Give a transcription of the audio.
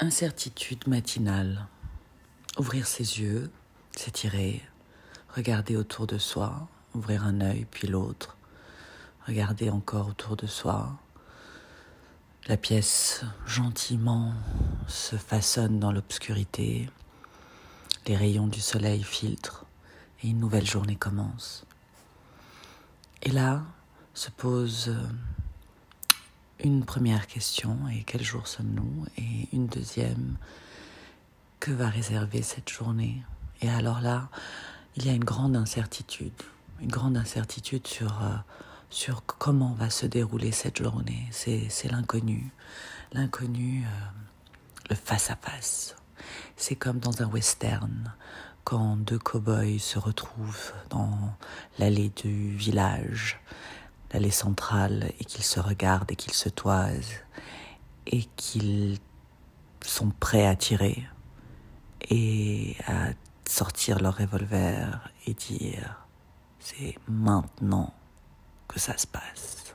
Incertitude matinale. Ouvrir ses yeux, s'étirer, regarder autour de soi, ouvrir un œil puis l'autre, regarder encore autour de soi. La pièce gentiment se façonne dans l'obscurité, les rayons du soleil filtrent et une nouvelle journée commence. Et là se pose une première question, et quel jour sommes-nous? Et une deuxième, que va réserver cette journée? Et alors là, il y a une grande incertitude, une grande incertitude sur, euh, sur comment va se dérouler cette journée. C'est, l'inconnu, l'inconnu, euh, le face-à-face. C'est comme dans un western, quand deux cow-boys se retrouvent dans l'allée du village l'allée centrale et qu'ils se regardent et qu'ils se toisent et qu'ils sont prêts à tirer et à sortir leur revolver et dire c'est maintenant que ça se passe.